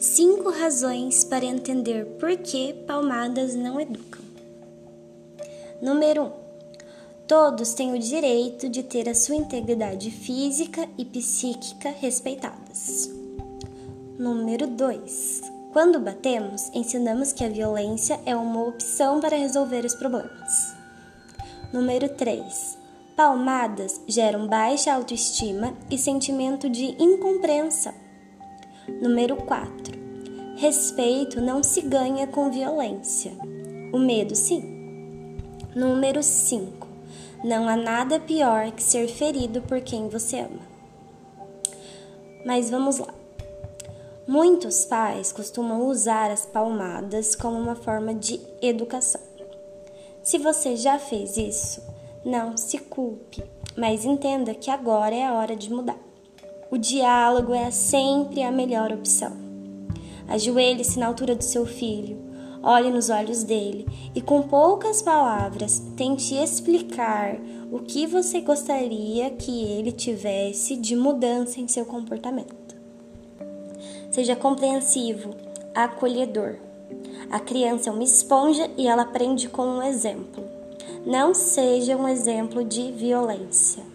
Cinco razões para entender por que palmadas não educam. Número 1. Um, todos têm o direito de ter a sua integridade física e psíquica respeitadas. Número 2. Quando batemos, ensinamos que a violência é uma opção para resolver os problemas. Número 3. Palmadas geram baixa autoestima e sentimento de incompreensão. Número 4. Respeito não se ganha com violência. O medo, sim. Número 5. Não há nada pior que ser ferido por quem você ama. Mas vamos lá. Muitos pais costumam usar as palmadas como uma forma de educação. Se você já fez isso, não se culpe, mas entenda que agora é a hora de mudar. O diálogo é sempre a melhor opção. Ajoelhe-se na altura do seu filho, olhe nos olhos dele e, com poucas palavras, tente explicar o que você gostaria que ele tivesse de mudança em seu comportamento. Seja compreensivo, acolhedor. A criança é uma esponja e ela aprende com um exemplo. Não seja um exemplo de violência.